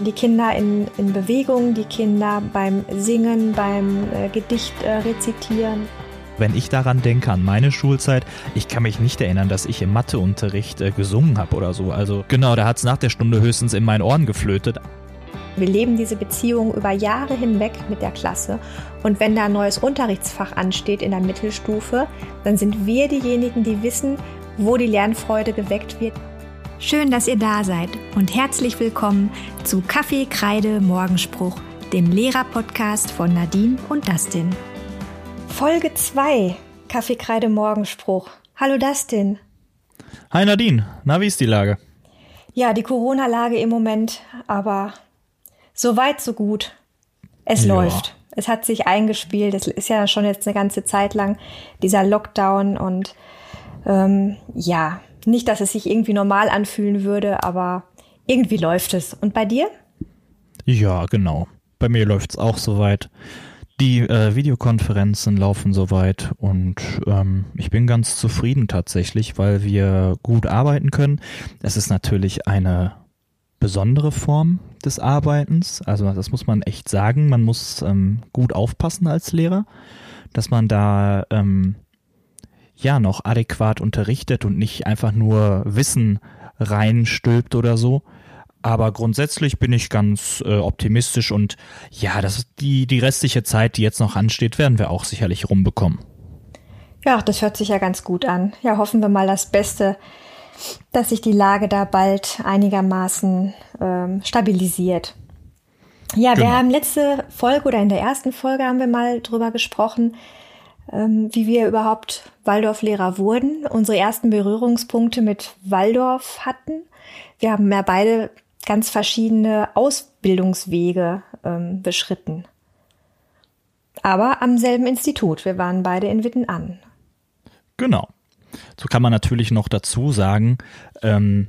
die Kinder in, in Bewegung, die Kinder beim Singen, beim äh, Gedicht äh, rezitieren. Wenn ich daran denke, an meine Schulzeit, ich kann mich nicht erinnern, dass ich im Matheunterricht äh, gesungen habe oder so. Also genau, da hat es nach der Stunde höchstens in meinen Ohren geflötet. Wir leben diese Beziehung über Jahre hinweg mit der Klasse. Und wenn da ein neues Unterrichtsfach ansteht in der Mittelstufe, dann sind wir diejenigen, die wissen, wo die Lernfreude geweckt wird. Schön, dass ihr da seid und herzlich willkommen zu Kaffee, Kreide, Morgenspruch, dem Lehrer-Podcast von Nadine und Dustin. Folge 2, Kaffee, Kreide, Morgenspruch. Hallo Dustin. Hi Nadine, na wie ist die Lage? Ja, die Corona-Lage im Moment, aber so weit, so gut. Es ja. läuft. Es hat sich eingespielt. Es ist ja schon jetzt eine ganze Zeit lang dieser Lockdown und ähm, ja, nicht, dass es sich irgendwie normal anfühlen würde, aber irgendwie läuft es. Und bei dir? Ja, genau. Bei mir läuft es auch soweit. Die äh, Videokonferenzen laufen soweit und ähm, ich bin ganz zufrieden tatsächlich, weil wir gut arbeiten können. Es ist natürlich eine besondere Form des Arbeitens. Also das muss man echt sagen. Man muss ähm, gut aufpassen als Lehrer, dass man da ähm, ja noch adäquat unterrichtet und nicht einfach nur Wissen reinstülpt oder so. Aber grundsätzlich bin ich ganz äh, optimistisch und ja, das die, die restliche Zeit, die jetzt noch ansteht, werden wir auch sicherlich rumbekommen. Ja, das hört sich ja ganz gut an. Ja, hoffen wir mal das Beste, dass sich die Lage da bald einigermaßen ähm, stabilisiert. Ja, genau. wir haben letzte Folge oder in der ersten Folge haben wir mal drüber gesprochen, wie wir überhaupt Waldorflehrer wurden, unsere ersten Berührungspunkte mit Waldorf hatten. Wir haben ja beide ganz verschiedene Ausbildungswege ähm, beschritten. Aber am selben Institut. Wir waren beide in Witten an. Genau. So kann man natürlich noch dazu sagen, ähm,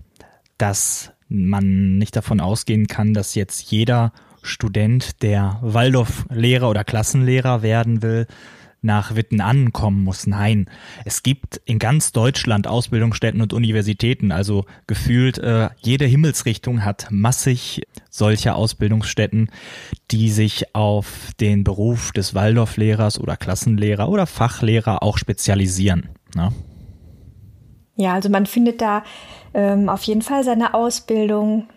dass man nicht davon ausgehen kann, dass jetzt jeder Student, der Waldorf-Lehrer oder Klassenlehrer werden will, nach Witten ankommen muss. Nein, es gibt in ganz Deutschland Ausbildungsstätten und Universitäten. Also gefühlt äh, jede Himmelsrichtung hat massig solcher Ausbildungsstätten, die sich auf den Beruf des Waldorflehrers oder Klassenlehrer oder Fachlehrer auch spezialisieren. Ne? Ja, also man findet da ähm, auf jeden Fall seine Ausbildung,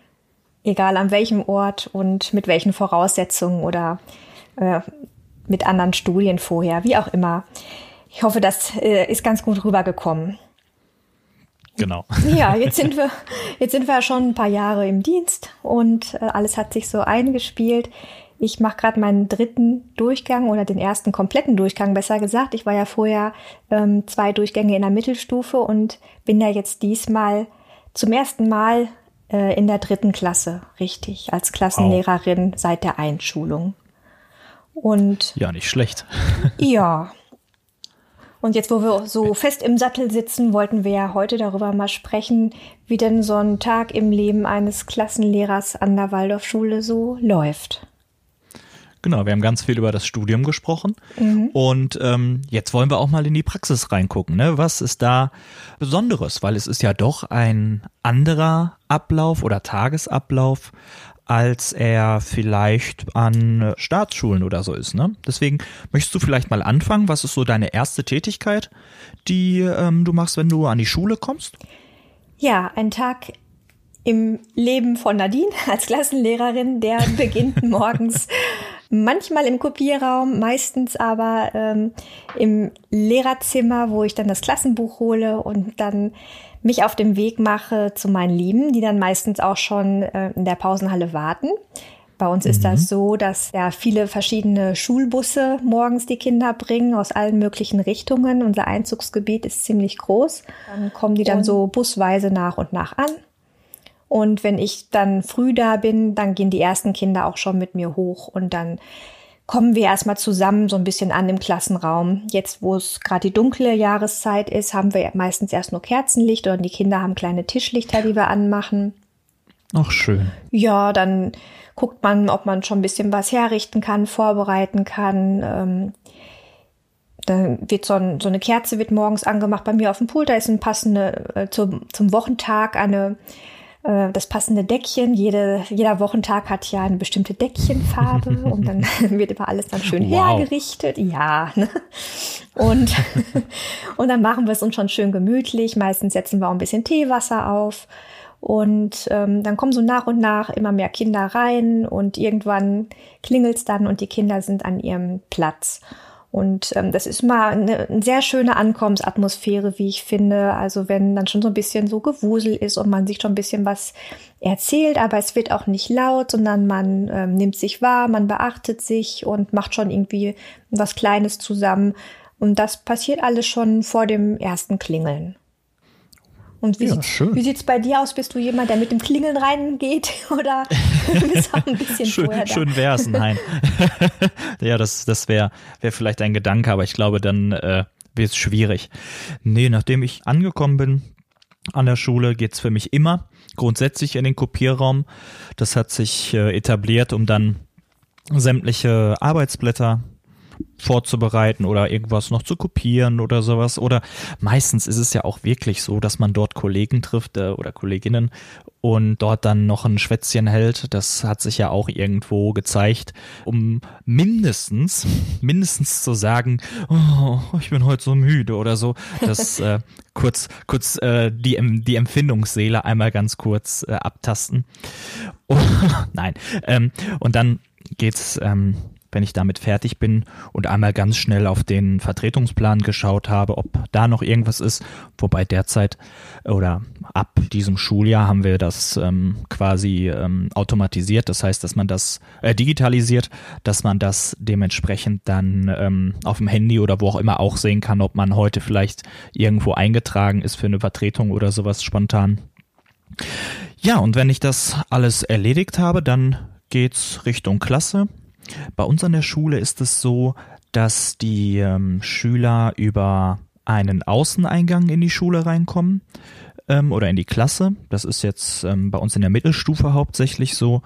egal an welchem Ort und mit welchen Voraussetzungen oder äh, mit anderen Studien vorher, wie auch immer. Ich hoffe, das äh, ist ganz gut rübergekommen. Genau. Ja, jetzt sind wir, jetzt sind wir schon ein paar Jahre im Dienst und äh, alles hat sich so eingespielt. Ich mache gerade meinen dritten Durchgang oder den ersten kompletten Durchgang, besser gesagt. Ich war ja vorher ähm, zwei Durchgänge in der Mittelstufe und bin ja jetzt diesmal zum ersten Mal äh, in der dritten Klasse, richtig, als Klassenlehrerin oh. seit der Einschulung. Und ja, nicht schlecht. ja. Und jetzt, wo wir so fest im Sattel sitzen, wollten wir ja heute darüber mal sprechen, wie denn so ein Tag im Leben eines Klassenlehrers an der Waldorfschule so läuft. Genau, wir haben ganz viel über das Studium gesprochen mhm. und ähm, jetzt wollen wir auch mal in die Praxis reingucken. Ne? Was ist da Besonderes? Weil es ist ja doch ein anderer Ablauf oder Tagesablauf als er vielleicht an Staatsschulen oder so ist. Ne? Deswegen möchtest du vielleicht mal anfangen. Was ist so deine erste Tätigkeit, die ähm, du machst, wenn du an die Schule kommst? Ja, ein Tag im Leben von Nadine als Klassenlehrerin, der beginnt morgens manchmal im Kopierraum, meistens aber ähm, im Lehrerzimmer, wo ich dann das Klassenbuch hole und dann mich auf dem Weg mache zu meinen Lieben, die dann meistens auch schon äh, in der Pausenhalle warten. Bei uns mhm. ist das mhm. so, dass ja viele verschiedene Schulbusse morgens die Kinder bringen aus allen möglichen Richtungen. Unser Einzugsgebiet ist ziemlich groß. Dann kommen die dann so busweise nach und nach an. Und wenn ich dann früh da bin, dann gehen die ersten Kinder auch schon mit mir hoch und dann kommen wir erstmal zusammen so ein bisschen an im Klassenraum. Jetzt, wo es gerade die dunkle Jahreszeit ist, haben wir meistens erst nur Kerzenlicht oder die Kinder haben kleine Tischlichter, die wir anmachen. Ach, schön. Ja, dann guckt man, ob man schon ein bisschen was herrichten kann, vorbereiten kann. Ähm, dann wird so, ein, so, eine Kerze wird morgens angemacht bei mir auf dem Pult. Da ist ein passende äh, zum, zum Wochentag eine äh, das passende Deckchen. Jede, jeder Wochentag hat ja eine bestimmte Deckchenfarbe und dann wird immer alles dann schön wow. hergerichtet. Ja. Ne? Und, und dann machen wir es uns schon schön gemütlich. Meistens setzen wir auch ein bisschen Teewasser auf. Und ähm, dann kommen so nach und nach immer mehr Kinder rein und irgendwann klingelt's dann und die Kinder sind an ihrem Platz. Und ähm, das ist mal eine, eine sehr schöne Ankommensatmosphäre, wie ich finde. Also wenn dann schon so ein bisschen so Gewusel ist und man sich schon ein bisschen was erzählt, aber es wird auch nicht laut, sondern man ähm, nimmt sich wahr, man beachtet sich und macht schon irgendwie was Kleines zusammen. Und das passiert alles schon vor dem ersten Klingeln. Und wie, ja, sieht, wie sieht's bei dir aus? Bist du jemand, der mit dem Klingeln reingeht oder bist auch ein bisschen schön, vorher da? Schön wär's, nein. ja, das, das wäre wär vielleicht ein Gedanke, aber ich glaube, dann äh, wird es schwierig. Nee, nachdem ich angekommen bin an der Schule, geht's für mich immer grundsätzlich in den Kopierraum. Das hat sich äh, etabliert, um dann sämtliche Arbeitsblätter vorzubereiten oder irgendwas noch zu kopieren oder sowas. Oder meistens ist es ja auch wirklich so, dass man dort Kollegen trifft äh, oder Kolleginnen und dort dann noch ein Schwätzchen hält. Das hat sich ja auch irgendwo gezeigt, um mindestens, mindestens zu sagen, oh, ich bin heute so müde oder so. Das äh, kurz, kurz äh, die, die Empfindungsseele einmal ganz kurz äh, abtasten. Oh, nein. Ähm, und dann geht's ähm, wenn ich damit fertig bin und einmal ganz schnell auf den Vertretungsplan geschaut habe, ob da noch irgendwas ist. Wobei derzeit oder ab diesem Schuljahr haben wir das ähm, quasi ähm, automatisiert. Das heißt, dass man das äh, digitalisiert, dass man das dementsprechend dann ähm, auf dem Handy oder wo auch immer auch sehen kann, ob man heute vielleicht irgendwo eingetragen ist für eine Vertretung oder sowas spontan. Ja, und wenn ich das alles erledigt habe, dann geht's Richtung Klasse. Bei uns an der Schule ist es so, dass die ähm, Schüler über einen Außeneingang in die Schule reinkommen ähm, oder in die Klasse. Das ist jetzt ähm, bei uns in der Mittelstufe hauptsächlich so,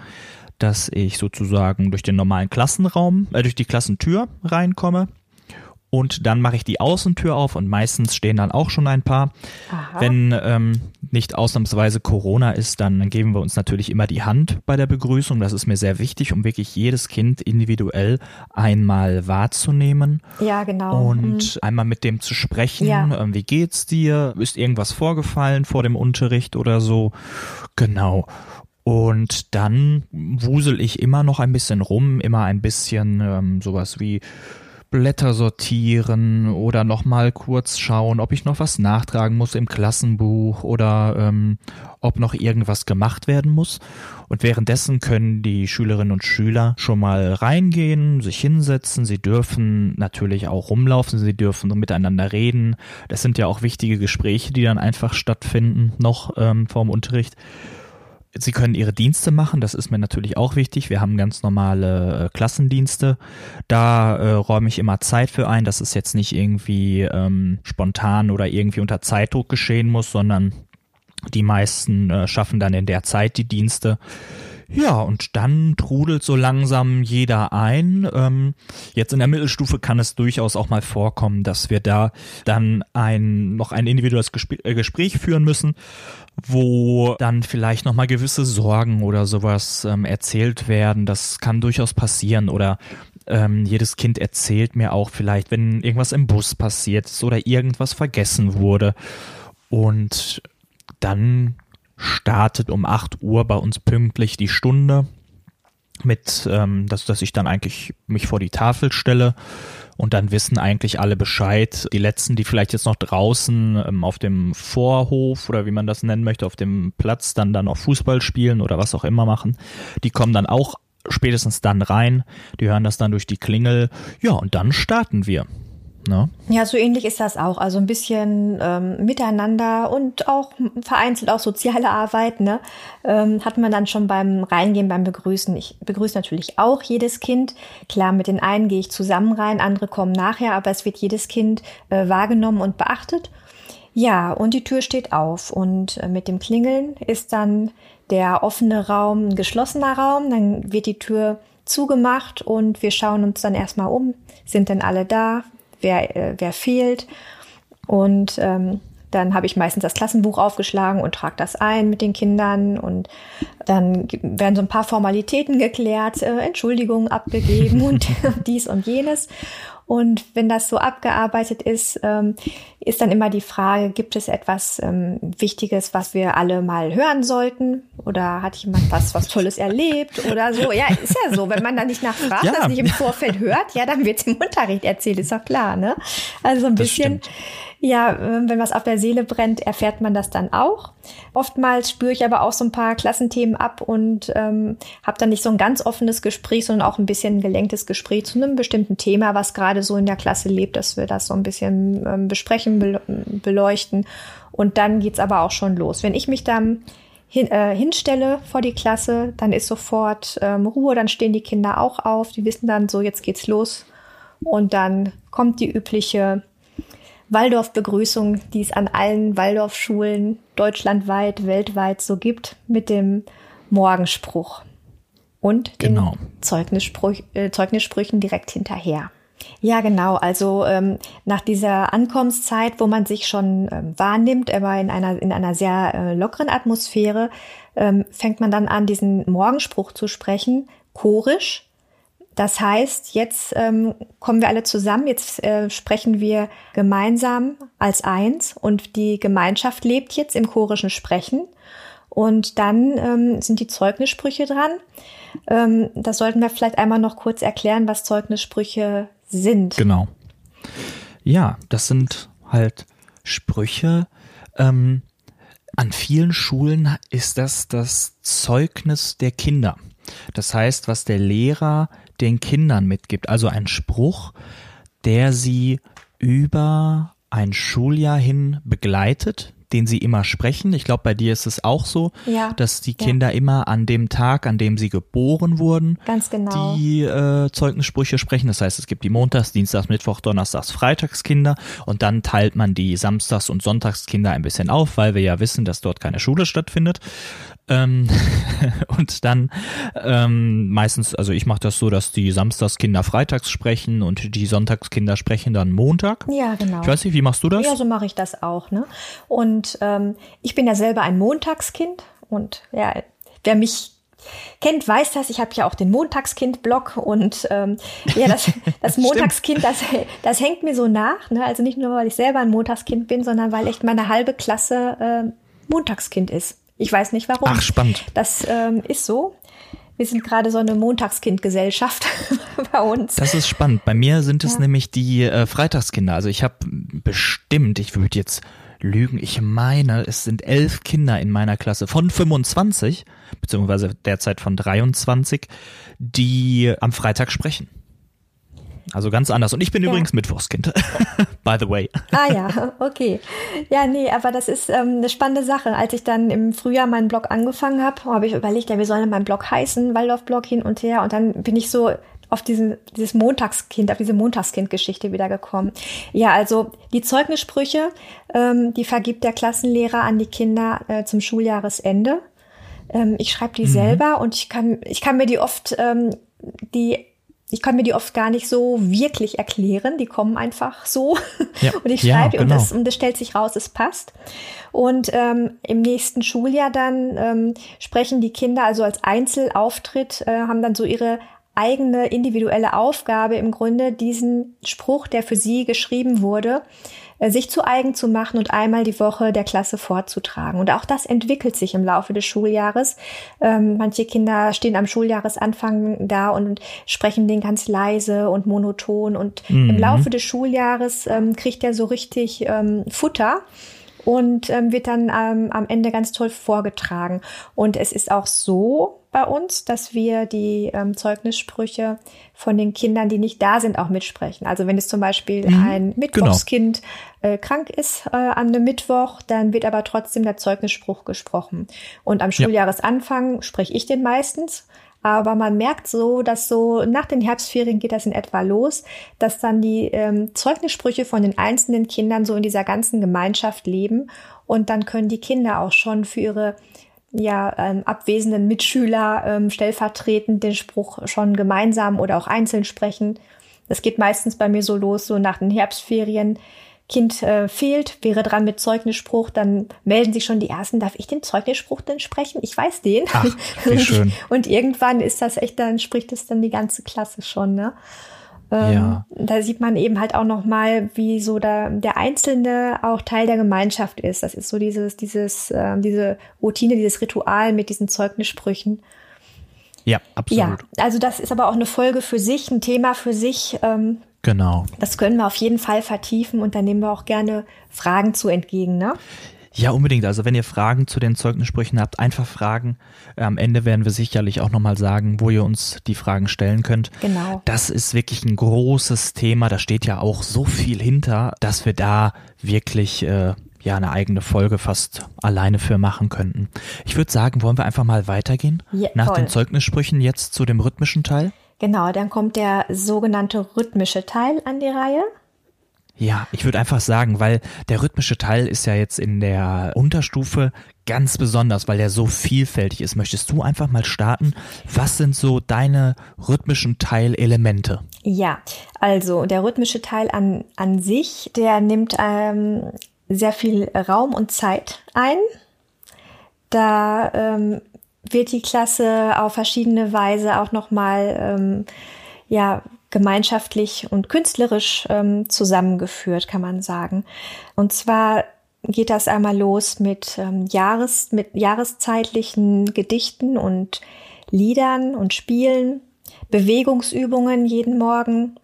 dass ich sozusagen durch den normalen Klassenraum, äh, durch die Klassentür reinkomme und dann mache ich die Außentür auf und meistens stehen dann auch schon ein paar. Aha. Wenn ähm, nicht ausnahmsweise Corona ist, dann geben wir uns natürlich immer die Hand bei der Begrüßung. Das ist mir sehr wichtig, um wirklich jedes Kind individuell einmal wahrzunehmen. Ja, genau. Und mhm. einmal mit dem zu sprechen. Ja. Ähm, wie geht's dir? Ist irgendwas vorgefallen vor dem Unterricht oder so? Genau. Und dann wusel ich immer noch ein bisschen rum, immer ein bisschen ähm, sowas wie Blätter sortieren oder nochmal kurz schauen, ob ich noch was nachtragen muss im Klassenbuch oder ähm, ob noch irgendwas gemacht werden muss. Und währenddessen können die Schülerinnen und Schüler schon mal reingehen, sich hinsetzen. Sie dürfen natürlich auch rumlaufen, sie dürfen miteinander reden. Das sind ja auch wichtige Gespräche, die dann einfach stattfinden noch ähm, vorm Unterricht. Sie können Ihre Dienste machen, das ist mir natürlich auch wichtig. Wir haben ganz normale äh, Klassendienste. Da äh, räume ich immer Zeit für ein, dass es jetzt nicht irgendwie ähm, spontan oder irgendwie unter Zeitdruck geschehen muss, sondern die meisten äh, schaffen dann in der Zeit die Dienste. Ja, und dann trudelt so langsam jeder ein. Ähm, jetzt in der Mittelstufe kann es durchaus auch mal vorkommen, dass wir da dann ein, noch ein individuelles äh, Gespräch führen müssen, wo dann vielleicht nochmal gewisse Sorgen oder sowas ähm, erzählt werden. Das kann durchaus passieren oder ähm, jedes Kind erzählt mir auch vielleicht, wenn irgendwas im Bus passiert ist oder irgendwas vergessen wurde. Und dann startet um 8 Uhr bei uns pünktlich die Stunde mit, ähm, dass, dass ich dann eigentlich mich vor die Tafel stelle und dann wissen eigentlich alle Bescheid. Die letzten, die vielleicht jetzt noch draußen ähm, auf dem Vorhof oder wie man das nennen möchte, auf dem Platz dann dann auch Fußball spielen oder was auch immer machen, die kommen dann auch spätestens dann rein. Die hören das dann durch die Klingel. Ja, und dann starten wir. Ne? Ja, so ähnlich ist das auch. Also ein bisschen ähm, miteinander und auch vereinzelt auch soziale Arbeit, ne? Ähm, hat man dann schon beim Reingehen, beim Begrüßen. Ich begrüße natürlich auch jedes Kind. Klar, mit den einen gehe ich zusammen rein, andere kommen nachher, aber es wird jedes Kind äh, wahrgenommen und beachtet. Ja, und die Tür steht auf und äh, mit dem Klingeln ist dann der offene Raum ein geschlossener Raum. Dann wird die Tür zugemacht und wir schauen uns dann erstmal um. Sind denn alle da? Wer, äh, wer fehlt. Und ähm, Dann habe ich meistens das Klassenbuch aufgeschlagen und trage das ein mit den Kindern und dann werden so ein paar Formalitäten geklärt, äh, Entschuldigungen abgegeben und dies und jenes. Und wenn das so abgearbeitet ist, ähm, ist dann immer die Frage, gibt es etwas ähm, Wichtiges, was wir alle mal hören sollten? Oder hat jemand was, was Tolles erlebt oder so? Ja, ist ja so. Wenn man da nicht nachfragt, ja. das nicht im Vorfeld hört, ja, dann wird es im Unterricht erzählt, ist doch klar, ne? Also ein bisschen ja, ähm, wenn was auf der Seele brennt, erfährt man das dann auch. Oftmals spüre ich aber auch so ein paar Klassenthemen ab und ähm, habe dann nicht so ein ganz offenes Gespräch, sondern auch ein bisschen ein gelenktes Gespräch zu einem bestimmten Thema, was gerade so in der Klasse lebt, dass wir das so ein bisschen ähm, besprechen, be beleuchten. Und dann geht's aber auch schon los. Wenn ich mich dann hin, äh, hinstelle vor die Klasse, dann ist sofort ähm, Ruhe, dann stehen die Kinder auch auf, die wissen dann so, jetzt geht's los. Und dann kommt die übliche Waldorf-Begrüßung, die es an allen Waldorfschulen deutschlandweit, weltweit so gibt, mit dem Morgenspruch und genau. den Zeugnisspruch, äh, Zeugnissprüchen direkt hinterher. Ja, genau. Also ähm, nach dieser Ankommenszeit, wo man sich schon ähm, wahrnimmt, aber in einer in einer sehr äh, lockeren Atmosphäre, ähm, fängt man dann an, diesen Morgenspruch zu sprechen, chorisch das heißt, jetzt ähm, kommen wir alle zusammen, jetzt äh, sprechen wir gemeinsam als eins und die Gemeinschaft lebt jetzt im chorischen Sprechen. Und dann ähm, sind die Zeugnissprüche dran. Ähm, das sollten wir vielleicht einmal noch kurz erklären, was Zeugnissprüche sind. Genau. Ja, das sind halt Sprüche. Ähm, an vielen Schulen ist das das Zeugnis der Kinder. Das heißt, was der Lehrer den Kindern mitgibt. Also ein Spruch, der sie über ein Schuljahr hin begleitet, den sie immer sprechen. Ich glaube, bei dir ist es auch so, ja, dass die Kinder ja. immer an dem Tag, an dem sie geboren wurden, Ganz genau. die äh, Zeugnissprüche sprechen. Das heißt, es gibt die Montags-, Dienstags-, Mittwoch-, Donnerstags-, Freitagskinder und dann teilt man die Samstags- und Sonntagskinder ein bisschen auf, weil wir ja wissen, dass dort keine Schule stattfindet. Ähm, und dann ähm, meistens, also ich mache das so, dass die Samstagskinder freitags sprechen und die Sonntagskinder sprechen dann Montag. Ja, genau. Ich weiß nicht, wie machst du das? Ja, so mache ich das auch. Ne? Und ähm, ich bin ja selber ein Montagskind und ja, wer mich kennt, weiß das. Ich habe ja auch den Montagskind-Blog und ähm, ja, das, das Montagskind, das, das hängt mir so nach. Ne? Also nicht nur, weil ich selber ein Montagskind bin, sondern weil echt meine halbe Klasse äh, Montagskind ist. Ich weiß nicht warum. Ach, spannend. Das ähm, ist so. Wir sind gerade so eine Montagskindgesellschaft bei uns. Das ist spannend. Bei mir sind es ja. nämlich die äh, Freitagskinder. Also ich habe bestimmt, ich würde jetzt lügen, ich meine, es sind elf Kinder in meiner Klasse von 25, beziehungsweise derzeit von 23, die am Freitag sprechen. Also ganz anders. Und ich bin ja. übrigens Mittwochskind. By the way. Ah ja, okay. Ja, nee, aber das ist ähm, eine spannende Sache. Als ich dann im Frühjahr meinen Blog angefangen habe, habe ich überlegt, ja, wie soll denn mein Blog heißen? Waldorf-Blog hin und her. Und dann bin ich so auf diesen, dieses Montagskind, auf diese Montagskind-Geschichte wiedergekommen. Ja, also die Zeugnissprüche, ähm, die vergibt der Klassenlehrer an die Kinder äh, zum Schuljahresende. Ähm, ich schreibe die mhm. selber und ich kann, ich kann mir die oft, ähm, die ich kann mir die oft gar nicht so wirklich erklären. Die kommen einfach so. Ja. Und ich schreibe ja, genau. und, das, und das stellt sich raus, es passt. Und ähm, im nächsten Schuljahr dann ähm, sprechen die Kinder also als Einzelauftritt, äh, haben dann so ihre eigene individuelle Aufgabe im Grunde, diesen Spruch, der für sie geschrieben wurde, sich zu eigen zu machen und einmal die Woche der Klasse vorzutragen. Und auch das entwickelt sich im Laufe des Schuljahres. Ähm, manche Kinder stehen am Schuljahresanfang da und sprechen den ganz leise und monoton. Und mhm. im Laufe des Schuljahres ähm, kriegt er so richtig ähm, Futter und ähm, wird dann ähm, am Ende ganz toll vorgetragen. Und es ist auch so bei uns, dass wir die ähm, Zeugnissprüche von den Kindern, die nicht da sind, auch mitsprechen. Also wenn es zum Beispiel mhm, ein genau. Mittwochskind genau. äh, krank ist äh, an einem Mittwoch, dann wird aber trotzdem der Zeugnisspruch gesprochen. Und am Schuljahresanfang ja. spreche ich den meistens. Aber man merkt so, dass so nach den Herbstferien geht das in etwa los, dass dann die ähm, Zeugnissprüche von den einzelnen Kindern so in dieser ganzen Gemeinschaft leben. Und dann können die Kinder auch schon für ihre ja, ähm, abwesenden Mitschüler ähm, stellvertretend den Spruch schon gemeinsam oder auch einzeln sprechen. Das geht meistens bei mir so los, so nach den Herbstferien Kind äh, fehlt, wäre dran mit Zeugnisspruch, dann melden sich schon die ersten, darf ich den Zeugnisspruch denn sprechen? Ich weiß den. Ach, wie schön. und irgendwann ist das echt, dann spricht es dann die ganze Klasse schon, ne? Ähm, ja. Da sieht man eben halt auch noch mal, wie so da, der Einzelne auch Teil der Gemeinschaft ist. Das ist so dieses, dieses, äh, diese Routine, dieses Ritual mit diesen Zeugnissprüchen. Ja, absolut. Ja, also das ist aber auch eine Folge für sich, ein Thema für sich. Ähm, genau. Das können wir auf jeden Fall vertiefen und da nehmen wir auch gerne Fragen zu entgegen, ne? Ja, unbedingt. Also wenn ihr Fragen zu den Zeugnissprüchen habt, einfach fragen. Am Ende werden wir sicherlich auch nochmal sagen, wo ihr uns die Fragen stellen könnt. Genau. Das ist wirklich ein großes Thema. Da steht ja auch so viel hinter, dass wir da wirklich äh, ja eine eigene Folge fast alleine für machen könnten. Ich würde sagen, wollen wir einfach mal weitergehen? Ja, Nach voll. den Zeugnissprüchen jetzt zu dem rhythmischen Teil? Genau, dann kommt der sogenannte rhythmische Teil an die Reihe. Ja, ich würde einfach sagen, weil der rhythmische Teil ist ja jetzt in der Unterstufe ganz besonders, weil er so vielfältig ist. Möchtest du einfach mal starten? Was sind so deine rhythmischen Teilelemente? Ja, also der rhythmische Teil an, an sich, der nimmt ähm, sehr viel Raum und Zeit ein. Da ähm, wird die Klasse auf verschiedene Weise auch nochmal ähm, ja, gemeinschaftlich und künstlerisch ähm, zusammengeführt, kann man sagen. Und zwar geht das einmal los mit, ähm, Jahres, mit jahreszeitlichen Gedichten und Liedern und Spielen, Bewegungsübungen jeden Morgen.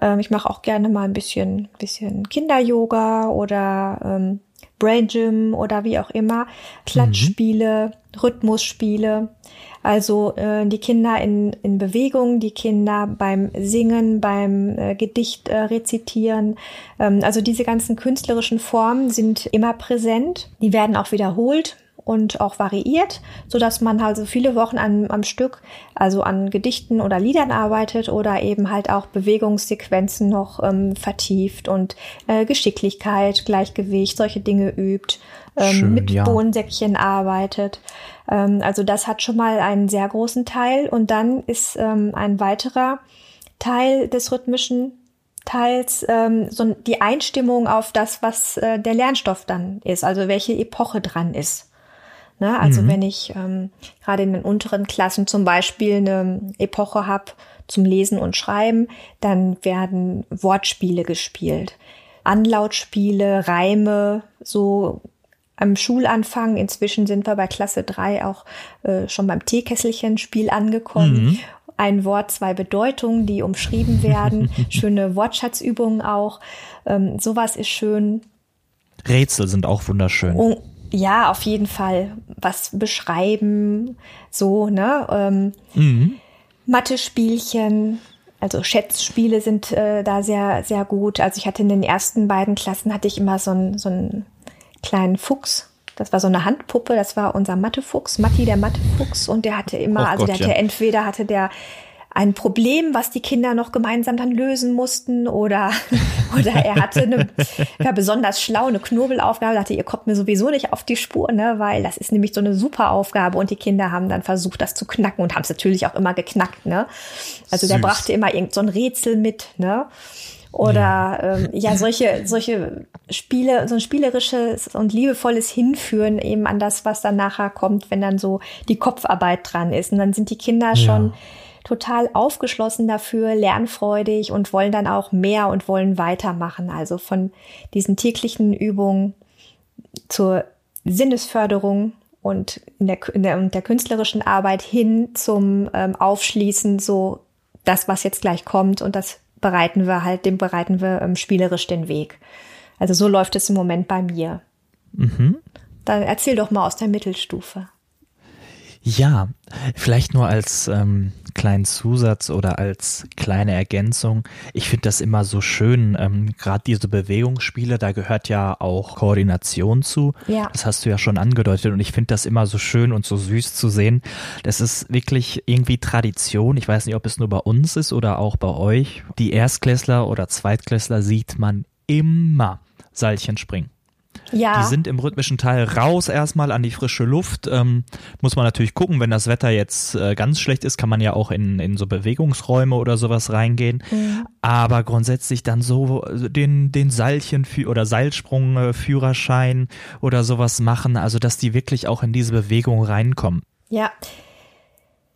Ähm, ich mache auch gerne mal ein bisschen, bisschen Kinder-Yoga oder ähm, Brain Gym oder wie auch immer, Klatschspiele, mhm. Rhythmusspiele. Also äh, die Kinder in, in Bewegung, die Kinder beim Singen, beim äh, Gedicht äh, rezitieren. Ähm, also diese ganzen künstlerischen Formen sind immer präsent. Die werden auch wiederholt und auch variiert, so dass man also viele Wochen an, am Stück, also an Gedichten oder Liedern arbeitet oder eben halt auch Bewegungssequenzen noch ähm, vertieft und äh, Geschicklichkeit, Gleichgewicht, solche Dinge übt, ähm, Schön, mit ja. Bohnensäckchen arbeitet. Ähm, also das hat schon mal einen sehr großen Teil und dann ist ähm, ein weiterer Teil des rhythmischen Teils ähm, so die Einstimmung auf das, was äh, der Lernstoff dann ist, also welche Epoche dran ist. Ne? Also mhm. wenn ich ähm, gerade in den unteren Klassen zum Beispiel eine Epoche habe zum Lesen und Schreiben, dann werden Wortspiele gespielt. Anlautspiele, Reime, so am Schulanfang. Inzwischen sind wir bei Klasse 3 auch äh, schon beim Teekesselchen-Spiel angekommen. Mhm. Ein Wort, zwei Bedeutungen, die umschrieben werden. Schöne Wortschatzübungen auch. Ähm, sowas ist schön. Rätsel sind auch wunderschön. Und ja, auf jeden Fall was beschreiben, so, ne? Ähm, mhm. Mathe-Spielchen, also Schätzspiele sind äh, da sehr, sehr gut. Also ich hatte in den ersten beiden Klassen hatte ich immer so einen, so einen kleinen Fuchs. Das war so eine Handpuppe, das war unser Mathefuchs, Matti der Mathefuchs und der hatte immer, oh also Gott, der hatte ja. entweder hatte der ein Problem, was die Kinder noch gemeinsam dann lösen mussten oder, oder er hatte eine, war besonders schlau, eine Knobelaufgabe, dachte, ihr kommt mir sowieso nicht auf die Spur, ne, weil das ist nämlich so eine super Aufgabe und die Kinder haben dann versucht, das zu knacken und haben es natürlich auch immer geknackt, ne. Also Süß. der brachte immer irgend so ein Rätsel mit, ne. Oder ja. Ähm, ja, solche, solche Spiele, so ein spielerisches und liebevolles Hinführen eben an das, was dann nachher kommt, wenn dann so die Kopfarbeit dran ist. Und dann sind die Kinder schon total aufgeschlossen dafür, lernfreudig und wollen dann auch mehr und wollen weitermachen. Also von diesen täglichen Übungen zur Sinnesförderung und in der, in der, in der künstlerischen Arbeit hin zum ähm, Aufschließen, so das, was jetzt gleich kommt und das bereiten wir halt, dem bereiten wir ähm, spielerisch den Weg. Also so läuft es im Moment bei mir. Mhm. Dann erzähl doch mal aus der Mittelstufe. Ja, vielleicht nur als ähm, kleinen Zusatz oder als kleine Ergänzung. Ich finde das immer so schön, ähm, gerade diese Bewegungsspiele, da gehört ja auch Koordination zu. Ja. Das hast du ja schon angedeutet und ich finde das immer so schön und so süß zu sehen. Das ist wirklich irgendwie Tradition. Ich weiß nicht, ob es nur bei uns ist oder auch bei euch. Die Erstklässler oder Zweitklässler sieht man immer Seilchen springen. Ja. Die sind im rhythmischen Teil raus erstmal an die frische Luft. Ähm, muss man natürlich gucken, wenn das Wetter jetzt äh, ganz schlecht ist, kann man ja auch in, in so Bewegungsräume oder sowas reingehen. Mhm. Aber grundsätzlich dann so den, den Seilchen oder Seilsprung-Führerschein oder sowas machen, also dass die wirklich auch in diese Bewegung reinkommen. Ja,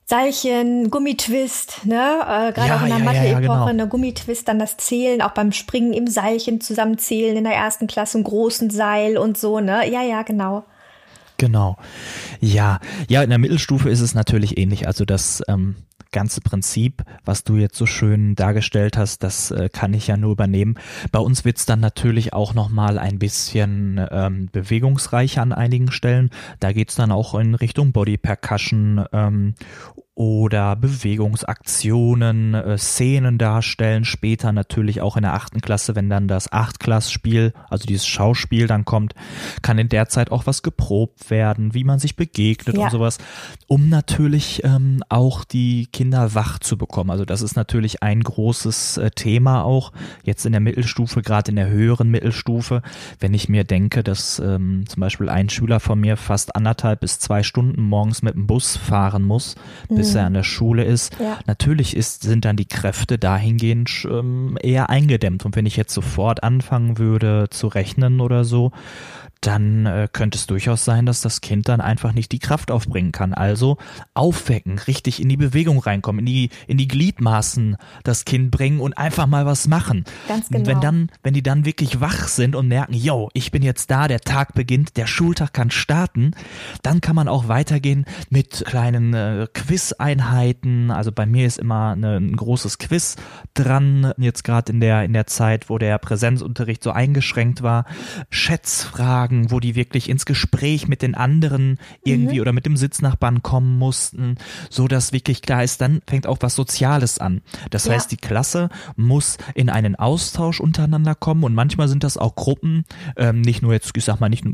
Seilchen, Gummitwist, ne? Äh, Gerade ja, auch in der ja, Mathe-Epoche, ja, genau. eine Gummitwist, dann das Zählen, auch beim Springen im Seilchen zusammenzählen in der ersten Klasse, einen großen Seil und so, ne? Ja, ja, genau. Genau. Ja, ja, in der Mittelstufe ist es natürlich ähnlich. Also das ähm, ganze Prinzip, was du jetzt so schön dargestellt hast, das äh, kann ich ja nur übernehmen. Bei uns wird's dann natürlich auch nochmal ein bisschen ähm, bewegungsreicher an einigen Stellen. Da geht's dann auch in Richtung Body Percussion ähm, oder Bewegungsaktionen, äh, Szenen darstellen, später natürlich auch in der achten Klasse, wenn dann das Achtklassspiel, also dieses Schauspiel dann kommt, kann in der Zeit auch was geprobt werden, wie man sich begegnet ja. und sowas, um natürlich ähm, auch die Kinder wach zu bekommen. Also das ist natürlich ein großes äh, Thema auch jetzt in der Mittelstufe, gerade in der höheren Mittelstufe, wenn ich mir denke, dass ähm, zum Beispiel ein Schüler von mir fast anderthalb bis zwei Stunden morgens mit dem Bus fahren muss, mhm bis er mhm. an der Schule ist. Ja. Natürlich ist, sind dann die Kräfte dahingehend ähm, eher eingedämmt. Und wenn ich jetzt sofort anfangen würde zu rechnen oder so, dann äh, könnte es durchaus sein, dass das Kind dann einfach nicht die Kraft aufbringen kann. Also aufwecken, richtig in die Bewegung reinkommen, in die, in die Gliedmaßen das Kind bringen und einfach mal was machen. Ganz genau. Wenn dann, wenn die dann wirklich wach sind und merken, yo, ich bin jetzt da, der Tag beginnt, der Schultag kann starten, dann kann man auch weitergehen mit kleinen äh, Quiz-Einheiten. Also bei mir ist immer eine, ein großes Quiz dran, jetzt gerade in der, in der Zeit, wo der Präsenzunterricht so eingeschränkt war. Schätzfragen, Tagen, wo die wirklich ins Gespräch mit den anderen irgendwie mhm. oder mit dem Sitznachbarn kommen mussten, so dass wirklich klar ist, dann fängt auch was Soziales an. Das ja. heißt, die Klasse muss in einen Austausch untereinander kommen und manchmal sind das auch Gruppen, ähm, nicht nur jetzt, ich sag mal, nicht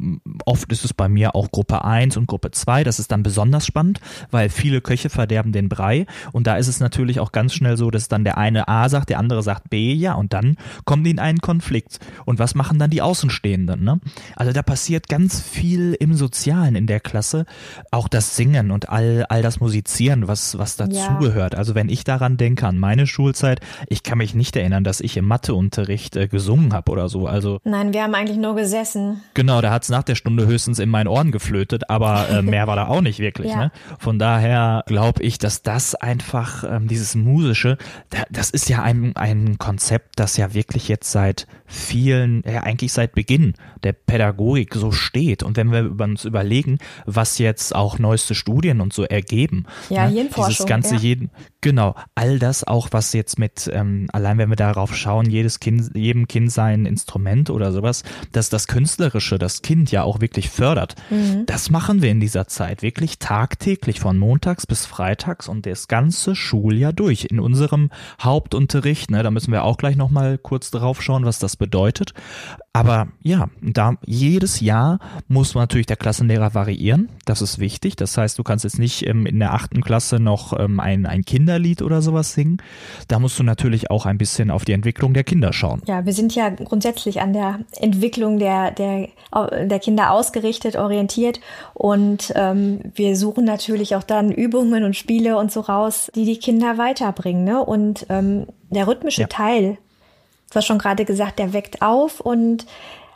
oft ist es bei mir auch Gruppe 1 und Gruppe 2, das ist dann besonders spannend, weil viele Köche verderben den Brei und da ist es natürlich auch ganz schnell so, dass dann der eine A sagt, der andere sagt B, ja, und dann kommen die in einen Konflikt. Und was machen dann die Außenstehenden? Ne? Also da passiert ganz viel im Sozialen in der Klasse. Auch das Singen und all, all das Musizieren, was, was dazugehört. Ja. Also wenn ich daran denke, an meine Schulzeit, ich kann mich nicht erinnern, dass ich im Matheunterricht äh, gesungen habe oder so. Also Nein, wir haben eigentlich nur gesessen. Genau, da hat es nach der Stunde höchstens in meinen Ohren geflötet, aber äh, mehr war da auch nicht wirklich. ja. ne? Von daher glaube ich, dass das einfach, ähm, dieses Musische, da, das ist ja ein, ein Konzept, das ja wirklich jetzt seit vielen, ja eigentlich seit Beginn der Pädagogik so steht. Und wenn wir uns überlegen, was jetzt auch neueste Studien und so ergeben, ja, ne, dieses ganze ja. jeden, genau, all das auch, was jetzt mit, ähm, allein wenn wir darauf schauen, jedes Kind, jedem Kind sein Instrument oder sowas, dass das Künstlerische das Kind ja auch wirklich fördert. Mhm. Das machen wir in dieser Zeit wirklich tagtäglich von montags bis freitags und das ganze Schuljahr durch. In unserem Hauptunterricht, ne, da müssen wir auch gleich nochmal kurz drauf schauen, was das bedeutet. Aber ja, da jedes Jahr muss man natürlich der Klassenlehrer variieren. Das ist wichtig. Das heißt, du kannst jetzt nicht ähm, in der achten Klasse noch ähm, ein, ein Kinderlied oder sowas singen. Da musst du natürlich auch ein bisschen auf die Entwicklung der Kinder schauen. Ja, wir sind ja grundsätzlich an der Entwicklung der, der, der Kinder ausgerichtet, orientiert und ähm, wir suchen natürlich auch dann Übungen und Spiele und so raus, die die Kinder weiterbringen. Ne? Und ähm, der rhythmische ja. Teil du hast schon gerade gesagt, der weckt auf und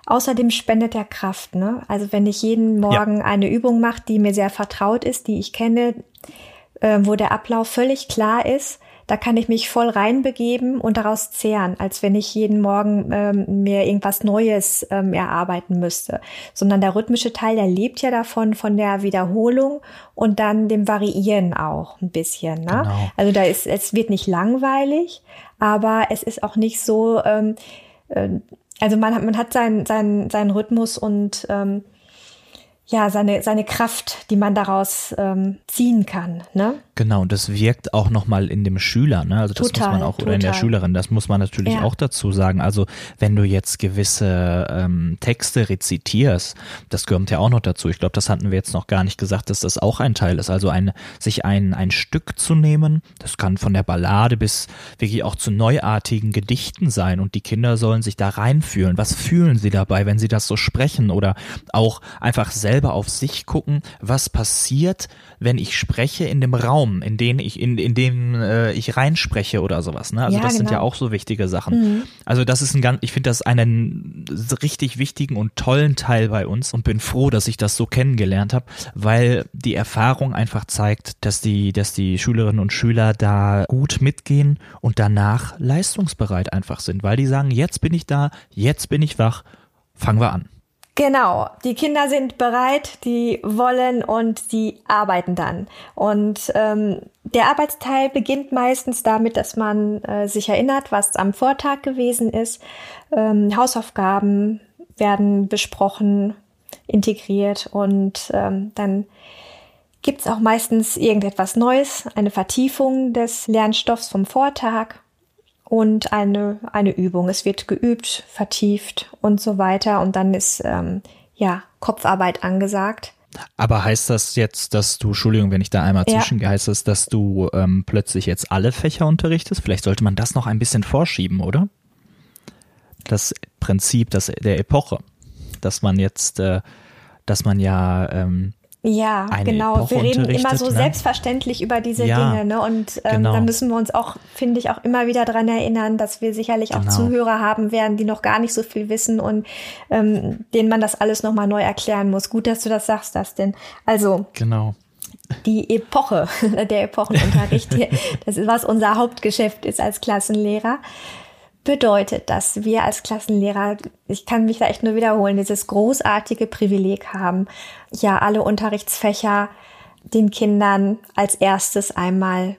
außerdem spendet er Kraft. Ne? Also wenn ich jeden Morgen ja. eine Übung mache, die mir sehr vertraut ist, die ich kenne, äh, wo der Ablauf völlig klar ist, da kann ich mich voll reinbegeben und daraus zehren, als wenn ich jeden Morgen ähm, mir irgendwas Neues ähm, erarbeiten müsste. Sondern der rhythmische Teil, der lebt ja davon, von der Wiederholung und dann dem Variieren auch ein bisschen. Ne? Genau. Also da ist, es wird nicht langweilig, aber es ist auch nicht so, ähm, äh, also man hat, man hat seinen, seinen, seinen Rhythmus und ähm, ja, seine, seine Kraft, die man daraus ähm, ziehen kann. Ne? Genau, und das wirkt auch nochmal in dem Schüler, ne? Also das Total, muss man auch, oder in der total. Schülerin, das muss man natürlich Ja. auch dazu sagen. Also wenn du jetzt gewisse ähm, Texte rezitierst, das gehört ja auch noch dazu. Ich glaube, das hatten wir jetzt noch gar nicht gesagt, dass das auch ein Teil ist. Also ein, sich ein, ein Stück zu nehmen, das kann von der Ballade bis wirklich auch zu neuartigen Gedichten sein und die Kinder sollen sich da reinfühlen. Was fühlen sie dabei, wenn sie das so sprechen oder auch einfach selber auf sich gucken, was passiert, wenn ich spreche in dem Raum, in den ich in, in dem äh, ich reinspreche oder sowas. Ne? Also Ja, das sind ja genau. auch so wichtige Sachen. Also das ist ein ganz, ich finde das einen richtig wichtigen und tollen Teil bei uns und bin froh, dass ich das so kennengelernt habe, weil die Erfahrung einfach zeigt, dass die, dass die Schülerinnen und Schüler da gut mitgehen und danach leistungsbereit einfach sind, weil die sagen, jetzt bin ich da, jetzt bin ich wach, fangen wir an. Genau, die Kinder sind bereit, die wollen und die arbeiten dann. Und ähm, der Arbeitsteil beginnt meistens damit, dass man äh, sich erinnert, was am Vortag gewesen ist. Ähm, Hausaufgaben werden besprochen, integriert und ähm, dann gibt's auch meistens irgendetwas Neues, eine Vertiefung des Lernstoffs vom Vortag und eine, eine Übung. Es wird geübt, vertieft und so weiter. Und dann ist ähm, ja Kopfarbeit angesagt. Aber heißt das jetzt, dass du, Entschuldigung, wenn ich da einmal Ja. zwischengehe, heißt das, dass du ähm, plötzlich jetzt alle Fächer unterrichtest? Vielleicht sollte man das noch ein bisschen vorschieben, oder? Das Prinzip das, der Epoche, dass man jetzt, äh, dass man ja, ähm, Ja, Eine genau. Epoche Wir reden immer so ne? selbstverständlich über diese Ja, Dinge, ne? Und ähm, genau. da müssen wir uns auch, finde ich, auch immer wieder dran erinnern, dass wir sicherlich auch Genau. Zuhörer haben werden, die noch gar nicht so viel wissen und ähm, denen man das alles nochmal neu erklären muss. Gut, dass du das sagst, Dustin. Also, genau. die Epoche, der Epochenunterricht, hier, das ist, was unser Hauptgeschäft ist als Klassenlehrer, bedeutet, dass wir als Klassenlehrer, ich kann mich da echt nur wiederholen, dieses großartige Privileg haben, ja, alle Unterrichtsfächer den Kindern als erstes einmal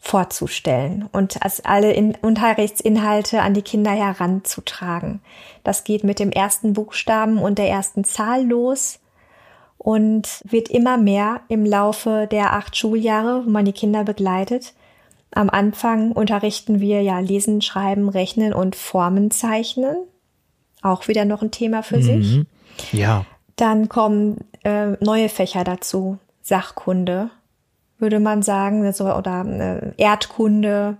vorzustellen und als alle in Unterrichtsinhalte an die Kinder heranzutragen. Das geht mit dem ersten Buchstaben und der ersten Zahl los und wird immer mehr im Laufe der acht Schuljahre, wo man die Kinder begleitet. Am Anfang unterrichten wir ja Lesen, Schreiben, Rechnen und Formen zeichnen. Auch wieder noch ein Thema für sich. Mhm. Ja, Dann kommen äh, neue Fächer dazu. Sachkunde, würde man sagen, so, oder äh, Erdkunde,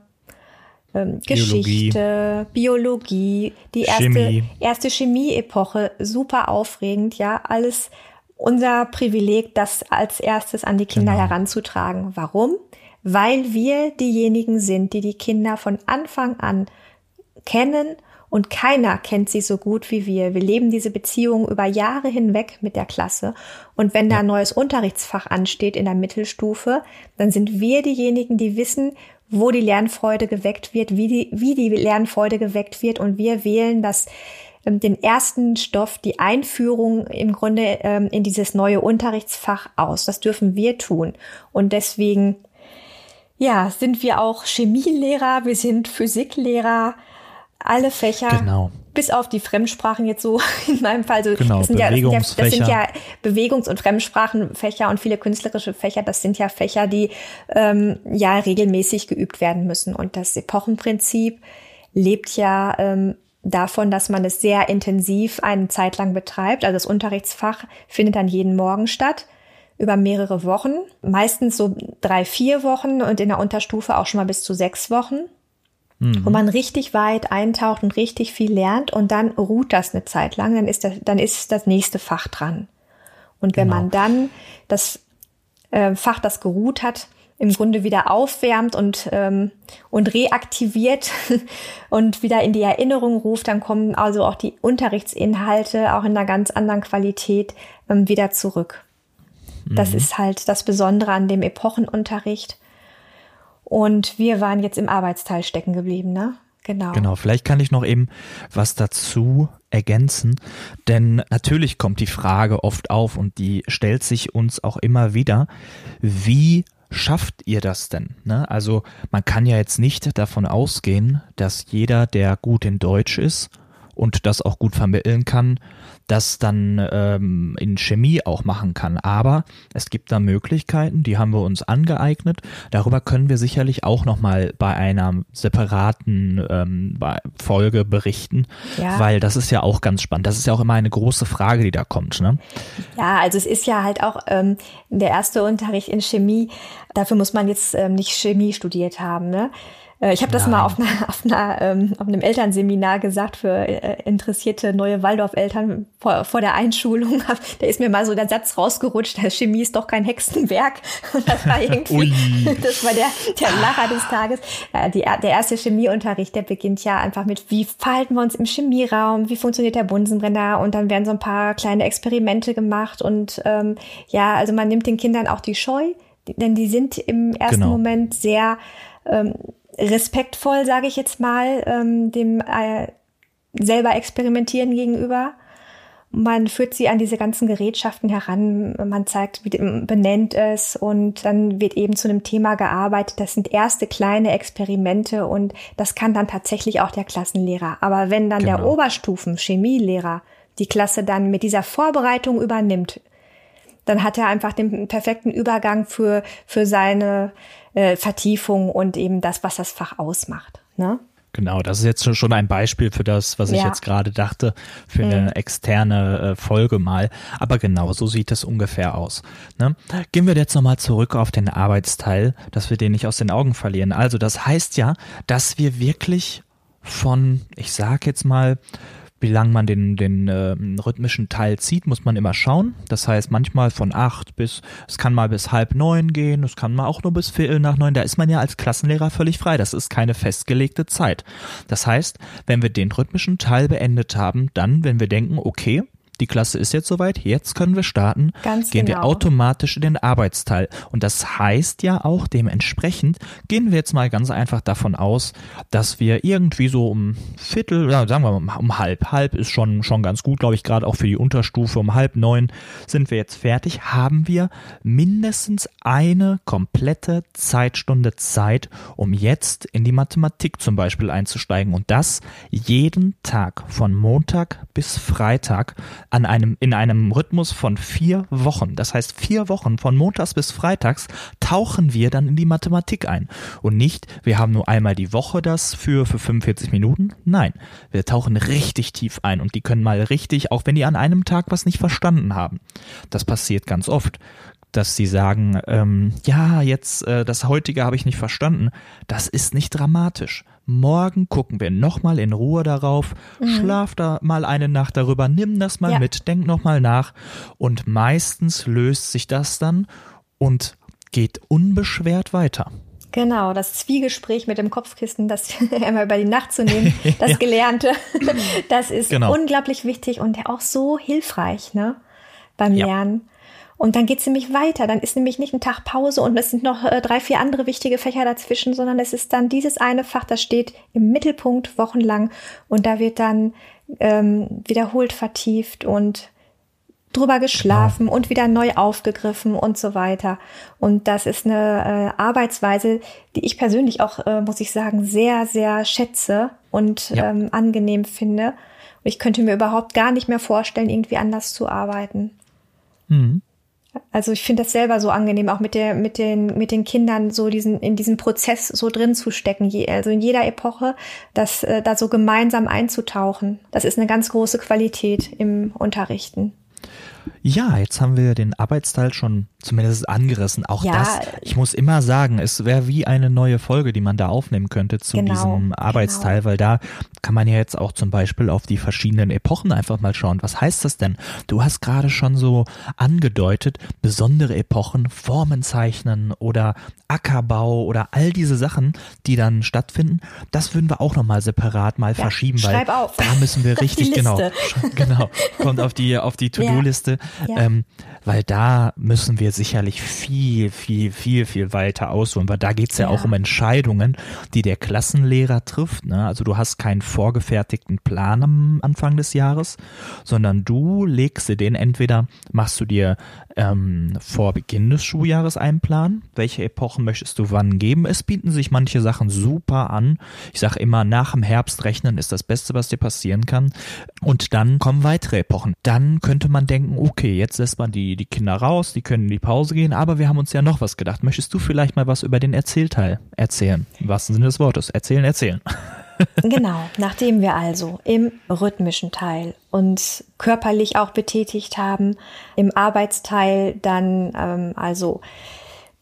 ähm. Geschichte, Biologie, die erste, Chemie. erste Chemie-Epoche, super aufregend, ja, alles unser Privileg, das als erstes an die Kinder Genau. heranzutragen. Warum? Weil wir diejenigen sind, die die Kinder von Anfang an kennen und keiner kennt sie so gut wie wir. Wir leben diese Beziehung über Jahre hinweg mit der Klasse. Und wenn da ein neues Unterrichtsfach ansteht in der Mittelstufe, dann sind wir diejenigen, die wissen, wo die Lernfreude geweckt wird, wie die, wie die Lernfreude geweckt wird. Und wir wählen das, ähm, den ersten Stoff, die Einführung im Grunde ähm, in dieses neue Unterrichtsfach aus. Das dürfen wir tun. Und deswegen ja, sind wir auch Chemielehrer, wir sind Physiklehrer, alle Fächer. Genau. Bis auf die Fremdsprachen jetzt so in meinem Fall. So, Genau, das sind ja, das sind ja, das sind ja Bewegungs- und Fremdsprachenfächer und viele künstlerische Fächer. Das sind ja Fächer, die ähm, ja regelmäßig geübt werden müssen. Und das Epochenprinzip lebt ja ähm, davon, dass man es sehr intensiv eine Zeit lang betreibt. Also das Unterrichtsfach findet dann jeden Morgen statt über mehrere Wochen, meistens so drei, vier Wochen und in der Unterstufe auch schon mal bis zu sechs Wochen, wo man richtig weit eintaucht und richtig viel lernt und dann ruht das eine Zeit lang, dann ist das, dann ist das nächste Fach dran. Und wenn Genau. man dann das äh, Fach, das geruht hat, im Grunde wieder aufwärmt und, ähm, und reaktiviert und wieder in die Erinnerung ruft, dann kommen also auch die Unterrichtsinhalte auch in einer ganz anderen Qualität ähm, wieder zurück. Das ist halt das Besondere an dem Epochenunterricht. Und wir waren jetzt im Arbeitsteil stecken geblieben, ne? Genau. Genau, vielleicht kann ich noch eben was dazu ergänzen, denn natürlich kommt die Frage oft auf und die stellt sich uns auch immer wieder, wie schafft ihr das denn? Ne? Also man kann ja jetzt nicht davon ausgehen, dass jeder, der gut in Deutsch ist und das auch gut vermitteln kann, das dann ähm, in Chemie auch machen kann. Aber es gibt da Möglichkeiten, die haben wir uns angeeignet. Darüber können wir sicherlich auch nochmal bei einer separaten ähm, Folge berichten, ja. weil das ist ja auch ganz spannend. Das ist ja auch immer eine große Frage, die da kommt. Ne? Ja, also es ist ja halt auch ähm, der erste Unterricht in Chemie. Dafür muss man jetzt ähm, nicht Chemie studiert haben. Ne? Äh, ich habe das Nein. mal auf, einer, auf, einer, ähm, auf einem Elternseminar gesagt für äh, interessierte neue Waldorf-Eltern vor, vor der Einschulung. Da ist mir mal so der Satz rausgerutscht, Chemie ist doch kein Hexenwerk. Und das war irgendwie, das war der, der Lacher des Tages. Ja, die, der erste Chemieunterricht, der beginnt ja einfach mit, wie verhalten wir uns im Chemieraum, wie funktioniert der Bunsenbrenner und dann werden so ein paar kleine Experimente gemacht und ähm, ja, also man nimmt den Kindern auch die Scheu, denn die sind im ersten genau. Moment sehr ähm, respektvoll, sage ich jetzt mal, ähm, dem äh, selber experimentieren gegenüber. Man führt sie an diese ganzen Gerätschaften heran, man zeigt, benennt es und dann wird eben zu einem Thema gearbeitet. Das sind erste kleine Experimente und das kann dann tatsächlich auch der Klassenlehrer. Aber wenn dann genau. der Oberstufen-Chemielehrer die Klasse dann mit dieser Vorbereitung übernimmt, dann hat er einfach den perfekten Übergang für, für seine äh, Vertiefung und eben das, was das Fach ausmacht. Ne? Genau, das ist jetzt schon ein Beispiel für das, was ich ja. jetzt gerade dachte, für eine mhm. externe äh, Folge mal. Aber genau, so sieht es ungefähr aus. Ne? Gehen wir jetzt nochmal zurück auf den Arbeitsteil, dass wir den nicht aus den Augen verlieren. Also das heißt ja, dass wir wirklich von, ich sag jetzt mal, wie lang man den, den äh, rhythmischen Teil zieht, muss man immer schauen. Das heißt, manchmal von acht bis, es kann mal bis halb neun gehen, es kann mal auch nur bis viertel nach neun. Da ist man ja als Klassenlehrer völlig frei. Das ist keine festgelegte Zeit. Das heißt, wenn wir den rhythmischen Teil beendet haben, dann, wenn wir denken, okay, die Klasse ist jetzt soweit, jetzt können wir starten, Ganz gehen genau. wir automatisch in den Arbeitsteil. Und das heißt ja auch dementsprechend, gehen wir jetzt mal ganz einfach davon aus, dass wir irgendwie so um Viertel, sagen wir mal um halb, halb ist schon, schon ganz gut, glaube ich, gerade auch für die Unterstufe, um halb neun sind wir jetzt fertig, haben wir mindestens eine komplette Zeitstunde Zeit, um jetzt in die Mathematik zum Beispiel einzusteigen. Und das jeden Tag von Montag bis Freitag an einem, in einem Rhythmus von vier Wochen. Das heißt, vier Wochen von Montags bis Freitags tauchen wir dann in die Mathematik ein. Und nicht, wir haben nur einmal die Woche das für, für 45 Minuten. Nein, wir tauchen richtig tief ein und die können mal richtig, auch wenn die an einem Tag was nicht verstanden haben. Das passiert ganz oft dass sie sagen, ähm, ja, jetzt äh, das heutige habe ich nicht verstanden. Das ist nicht dramatisch. Morgen gucken wir nochmal in Ruhe darauf, mhm. schlaf da mal eine Nacht darüber, nimm das mal ja. mit, denk nochmal nach und meistens löst sich das dann und geht unbeschwert weiter. Genau, das Zwiegespräch mit dem Kopfkissen, das einmal über die Nacht zu nehmen, das ja. Gelernte, das ist genau. unglaublich wichtig und auch so hilfreich, ne, beim ja. Lernen. Und dann geht's nämlich weiter. Dann ist nämlich nicht ein Tag Pause und es sind noch äh, drei, vier andere wichtige Fächer dazwischen, sondern es ist dann dieses eine Fach, das steht im Mittelpunkt wochenlang und da wird dann ähm, wiederholt vertieft und drüber geschlafen genau. und wieder neu aufgegriffen und so weiter. Und das ist eine äh, Arbeitsweise, die ich persönlich auch, äh, muss ich sagen, sehr, sehr schätze und ja. ähm, angenehm finde. Und ich könnte mir überhaupt gar nicht mehr vorstellen, irgendwie anders zu arbeiten. Mhm. Also ich finde das selber so angenehm, auch mit der, mit den, mit den Kindern so diesen, in diesem Prozess so drin zu stecken, je, also in jeder Epoche, das, äh, da so gemeinsam einzutauchen. Das ist eine ganz große Qualität im Unterrichten. Ja, jetzt haben wir den Arbeitsteil schon zumindest angerissen. Auch ja, das, ich muss immer sagen, es wäre wie eine neue Folge, die man da aufnehmen könnte zu genau, diesem Arbeitsteil, genau. weil da kann man ja jetzt auch zum Beispiel auf die verschiedenen Epochen einfach mal schauen. Was heißt das denn? Du hast gerade schon so angedeutet, besondere Epochen, Formen zeichnen oder Ackerbau oder all diese Sachen, die dann stattfinden. Das würden wir auch nochmal separat mal ja, verschieben, weil auf. da müssen wir richtig, genau, genau, kommt auf die, auf die To-Do-Liste Kapitel, ja. ähm, weil da müssen wir sicherlich viel, viel, viel, viel weiter ausholen, weil da geht's ja, ja, auch um Entscheidungen, die der Klassenlehrer trifft. Ne? Also du hast keinen vorgefertigten Plan am Anfang des Jahres, sondern du legst dir den entweder, machst du dir ähm, vor Beginn des Schuljahres einen Plan, welche Epochen möchtest du wann geben. Es bieten sich manche Sachen super an. Ich sage immer, nach dem Herbst rechnen ist das Beste, was dir passieren kann. Und dann kommen weitere Epochen. Dann könnte man denken, okay, jetzt lässt man die, die Kinder raus, die können in die Pause gehen, aber wir haben uns ja noch was gedacht. Möchtest du vielleicht mal was über den Erzählteil erzählen? Im wahrsten Sinne des Wortes. Erzählen, erzählen. genau, nachdem wir also im rhythmischen Teil uns körperlich auch betätigt haben, im Arbeitsteil dann ähm, also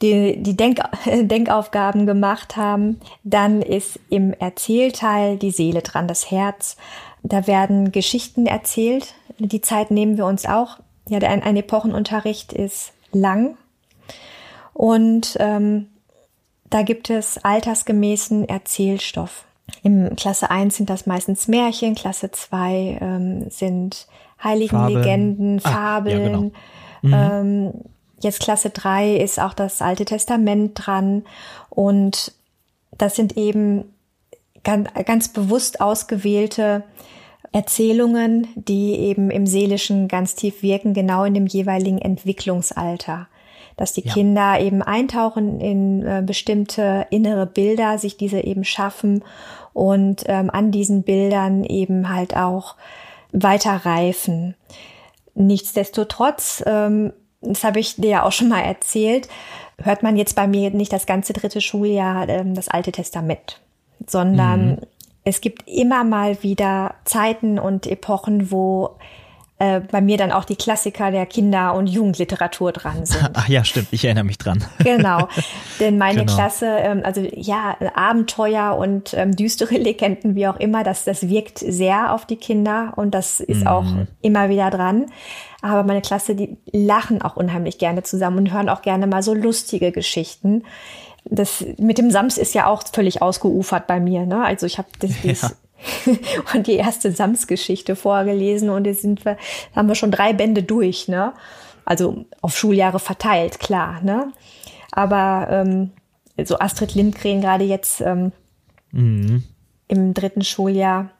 die, die Denk Denkaufgaben gemacht haben, dann ist im Erzählteil die Seele dran, das Herz. Da werden Geschichten erzählt. Die Zeit nehmen wir uns auch. Ja, ein, ein Epochenunterricht ist lang. Und ähm, da gibt es altersgemäßen Erzählstoff. Im Klasse 1 sind das meistens Märchen, Klasse 2 ähm, sind Heiligenlegenden, Fabeln. Ah, ja, genau. mhm. ähm, jetzt Klasse 3 ist auch das Alte Testament dran. Und das sind eben ganz, ganz bewusst ausgewählte Erzählungen, die eben im Seelischen ganz tief wirken, genau in dem jeweiligen Entwicklungsalter dass die ja. Kinder eben eintauchen in äh, bestimmte innere Bilder, sich diese eben schaffen und ähm, an diesen Bildern eben halt auch weiter reifen. Nichtsdestotrotz, ähm, das habe ich dir ja auch schon mal erzählt, hört man jetzt bei mir nicht das ganze dritte Schuljahr ähm, das Alte Testament, sondern mhm. Es gibt immer mal wieder Zeiten und Epochen, wo äh, bei mir dann auch die Klassiker der Kinder- und Jugendliteratur dran sind. Ach ja, stimmt, ich erinnere mich dran. Genau, denn meine genau. Klasse, ähm, also ja, Abenteuer und ähm, düstere Legenden, wie auch immer, das, das wirkt sehr auf die Kinder und das ist mhm. auch immer wieder dran. Aber meine Klasse, die lachen auch unheimlich gerne zusammen und hören auch gerne mal so lustige Geschichten das mit dem Sams ist ja auch völlig ausgeufert bei mir. Ne? Also ich habe das, das ja. und die erste Sams-Geschichte vorgelesen und jetzt sind wir, haben wir schon drei Bände durch, ne? Also auf Schuljahre verteilt, klar, ne? Aber ähm, so Astrid Lindgren gerade jetzt ähm, mhm. im dritten Schuljahr,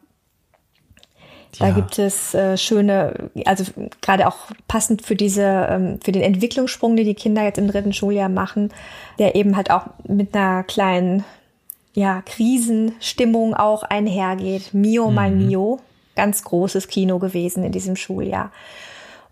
da ja. gibt es äh, schöne, also gerade auch passend für diese, ähm, für den Entwicklungssprung, den die Kinder jetzt im dritten Schuljahr machen, der eben halt auch mit einer kleinen ja, Krisenstimmung auch einhergeht. Mio, mhm. Mio, ganz großes Kino gewesen in diesem Schuljahr.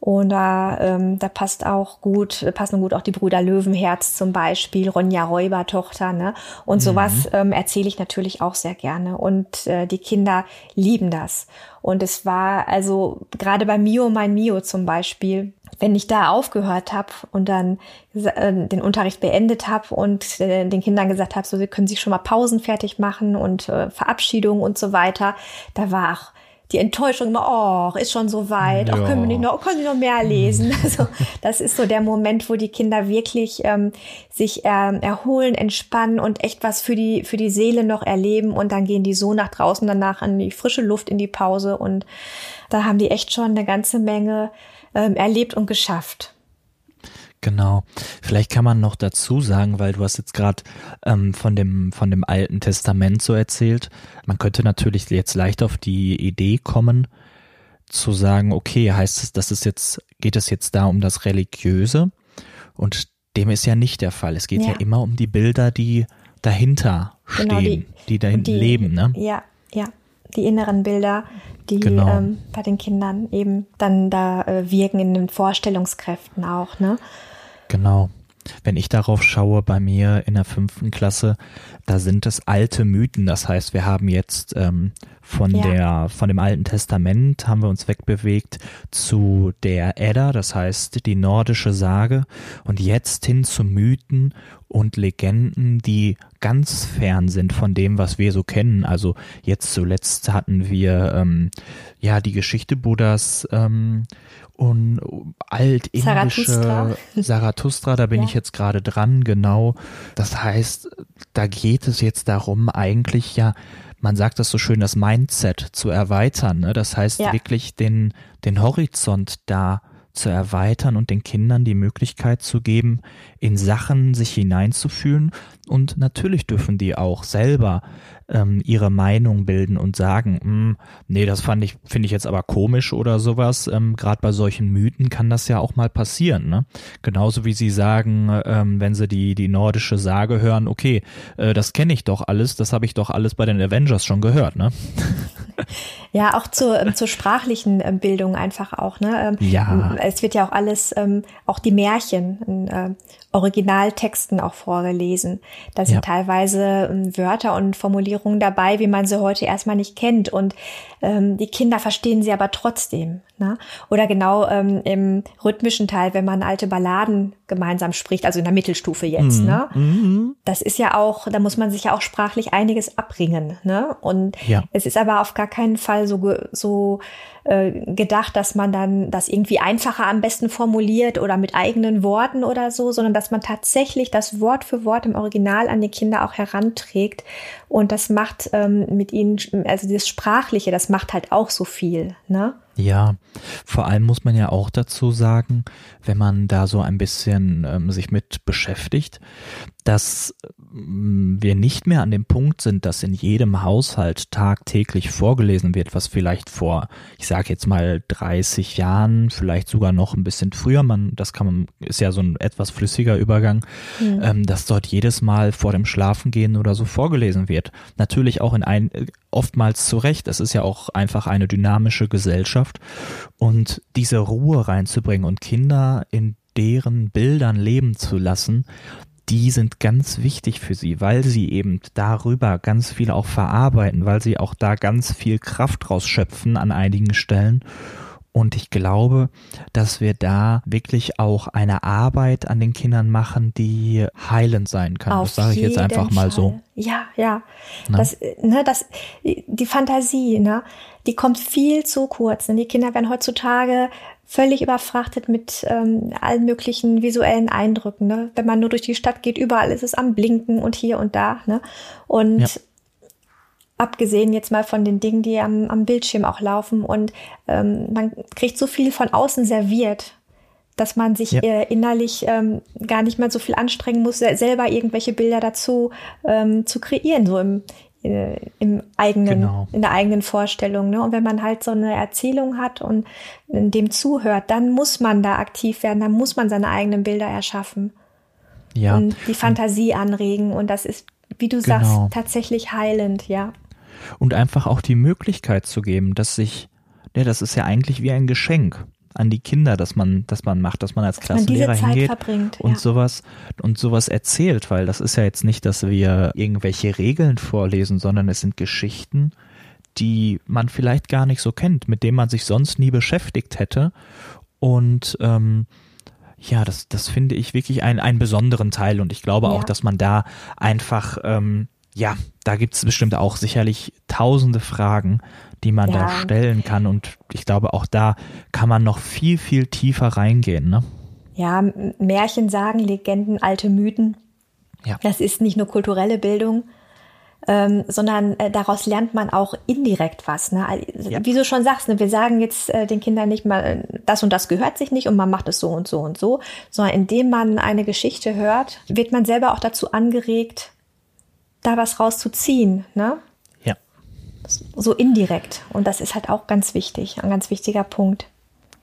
Und da, ähm, da passt auch gut, passen gut auch die Brüder Löwenherz zum Beispiel, Ronja Räubertochter, ne? Und mhm. sowas ähm, erzähle ich natürlich auch sehr gerne. Und äh, die Kinder lieben das. Und es war also gerade bei Mio, mein Mio zum Beispiel, wenn ich da aufgehört habe und dann äh, den Unterricht beendet habe und äh, den Kindern gesagt habe, so sie können sich schon mal Pausen fertig machen und äh, Verabschiedungen und so weiter, da war auch die Enttäuschung immer, oh, ist schon so weit, ja. oh, können wir nicht noch, können Sie noch mehr lesen? Also, das ist so der Moment, wo die Kinder wirklich ähm, sich ähm, erholen, entspannen und echt was für die, für die Seele noch erleben und dann gehen die so nach draußen danach an die frische Luft in die Pause und da haben die echt schon eine ganze Menge ähm, erlebt und geschafft. Genau. Vielleicht kann man noch dazu sagen, weil du hast jetzt gerade ähm, von dem von dem Alten Testament so erzählt. Man könnte natürlich jetzt leicht auf die Idee kommen, zu sagen, okay, heißt es, dass es jetzt geht es jetzt da um das Religiöse und dem ist ja nicht der Fall. Es geht ja, ja immer um die Bilder, die dahinter genau, stehen, die, die dahinten leben, ne? Ja, ja, die inneren Bilder, die genau. ähm, bei den Kindern eben dann da äh, wirken in den Vorstellungskräften auch, ne? Genau. Wenn ich darauf schaue, bei mir in der fünften Klasse, da sind es alte Mythen. Das heißt, wir haben jetzt ähm, von ja. der von dem Alten Testament haben wir uns wegbewegt zu der Edda, das heißt die nordische Sage, und jetzt hin zu Mythen und Legenden, die ganz fern sind von dem, was wir so kennen. Also jetzt zuletzt hatten wir ähm, ja die Geschichte Buddhas ähm, und altindische Zarathustra, Zarathustra da bin ja. ich jetzt gerade dran, genau. Das heißt, da geht es jetzt darum, eigentlich ja, man sagt das so schön, das Mindset zu erweitern. Ne? Das heißt ja. wirklich den, den Horizont da zu erweitern und den Kindern die Möglichkeit zu geben, in Sachen sich hineinzufühlen. Und natürlich dürfen die auch selber ähm, ihre Meinung bilden und sagen, hm, nee, das fand ich, finde ich jetzt aber komisch oder sowas. Ähm, Gerade bei solchen Mythen kann das ja auch mal passieren. Ne? Genauso wie sie sagen, ähm, wenn sie die, die nordische Sage hören, okay, äh, das kenne ich doch alles, das habe ich doch alles bei den Avengers schon gehört. Ne? Ja, auch zur, ähm, zur sprachlichen ähm, Bildung einfach auch. Ne? Ähm, ja. Es wird ja auch alles, auch die Märchen in äh, Originaltexten auch vorgelesen. Da sind ja. teilweise Wörter und Formulierungen dabei, wie man sie heute erstmal nicht kennt. Und ähm, die Kinder verstehen sie aber trotzdem. Ne? Oder genau ähm, im rhythmischen Teil, wenn man alte Balladen gemeinsam spricht, also in der Mittelstufe jetzt. Mhm. Ne? Mhm. Das ist ja auch, da muss man sich ja auch sprachlich einiges abringen. Ne? Und ja. es ist aber auf gar keinen Fall so, so äh, gedacht, dass man dann das irgendwie einfacher am besten formuliert oder mit eigenen Worten oder so, sondern dass man tatsächlich das Wort für Wort im Original an die Kinder auch heranträgt. Und das macht ähm, mit ihnen, also das Sprachliche, das macht halt auch so viel. Ne? Ja, vor allem muss man ja auch dazu sagen, wenn man da so ein bisschen ähm, sich mit beschäftigt, dass ähm, wir nicht mehr an dem Punkt sind, dass in jedem Haushalt tagtäglich vorgelesen wird, was vielleicht vor, ich sage jetzt mal 30 Jahren, vielleicht sogar noch ein bisschen früher, man, das kann man, ist ja so ein etwas flüssiger Übergang, mhm. ähm, dass dort jedes Mal vor dem Schlafengehen oder so vorgelesen wird. Natürlich auch in ein, oftmals zu Recht. Es ist ja auch einfach eine dynamische Gesellschaft und diese Ruhe reinzubringen und Kinder in deren Bildern leben zu lassen, die sind ganz wichtig für sie, weil sie eben darüber ganz viel auch verarbeiten, weil sie auch da ganz viel Kraft rausschöpfen an einigen Stellen und ich glaube, dass wir da wirklich auch eine Arbeit an den Kindern machen, die heilend sein kann. Auf das sage ich jetzt einfach Fall. mal so. Ja, ja. Na? Das, ne, das, die Fantasie, ne, die kommt viel zu kurz. Ne? Die Kinder werden heutzutage völlig überfrachtet mit ähm, allen möglichen visuellen Eindrücken. Ne? Wenn man nur durch die Stadt geht, überall ist es am Blinken und hier und da. Ne? Und ja abgesehen jetzt mal von den Dingen, die am, am Bildschirm auch laufen. Und ähm, man kriegt so viel von außen serviert, dass man sich ja. äh, innerlich ähm, gar nicht mehr so viel anstrengen muss, selber irgendwelche Bilder dazu ähm, zu kreieren, so im, im eigenen, genau. in der eigenen Vorstellung. Ne? Und wenn man halt so eine Erzählung hat und dem zuhört, dann muss man da aktiv werden, dann muss man seine eigenen Bilder erschaffen. Ja. Und die Fantasie anregen. Und das ist, wie du genau. sagst, tatsächlich heilend, ja und einfach auch die Möglichkeit zu geben, dass sich, ja, das ist ja eigentlich wie ein Geschenk an die Kinder, dass man, dass man macht, dass man als dass Klassenlehrer man hingeht und ja. sowas und sowas erzählt, weil das ist ja jetzt nicht, dass wir irgendwelche Regeln vorlesen, sondern es sind Geschichten, die man vielleicht gar nicht so kennt, mit denen man sich sonst nie beschäftigt hätte und ähm, ja, das, das finde ich wirklich ein, einen besonderen Teil und ich glaube ja. auch, dass man da einfach ähm, ja, da gibt es bestimmt auch sicherlich tausende Fragen, die man ja. da stellen kann. Und ich glaube, auch da kann man noch viel, viel tiefer reingehen. Ne? Ja, Märchen sagen, Legenden, alte Mythen. Ja. Das ist nicht nur kulturelle Bildung, ähm, sondern äh, daraus lernt man auch indirekt was. Ne? Ja. Wie du schon sagst, ne, wir sagen jetzt äh, den Kindern nicht mal, äh, das und das gehört sich nicht und man macht es so und so und so, sondern indem man eine Geschichte hört, wird man selber auch dazu angeregt, da was rauszuziehen, ne? So indirekt. Und das ist halt auch ganz wichtig, ein ganz wichtiger Punkt.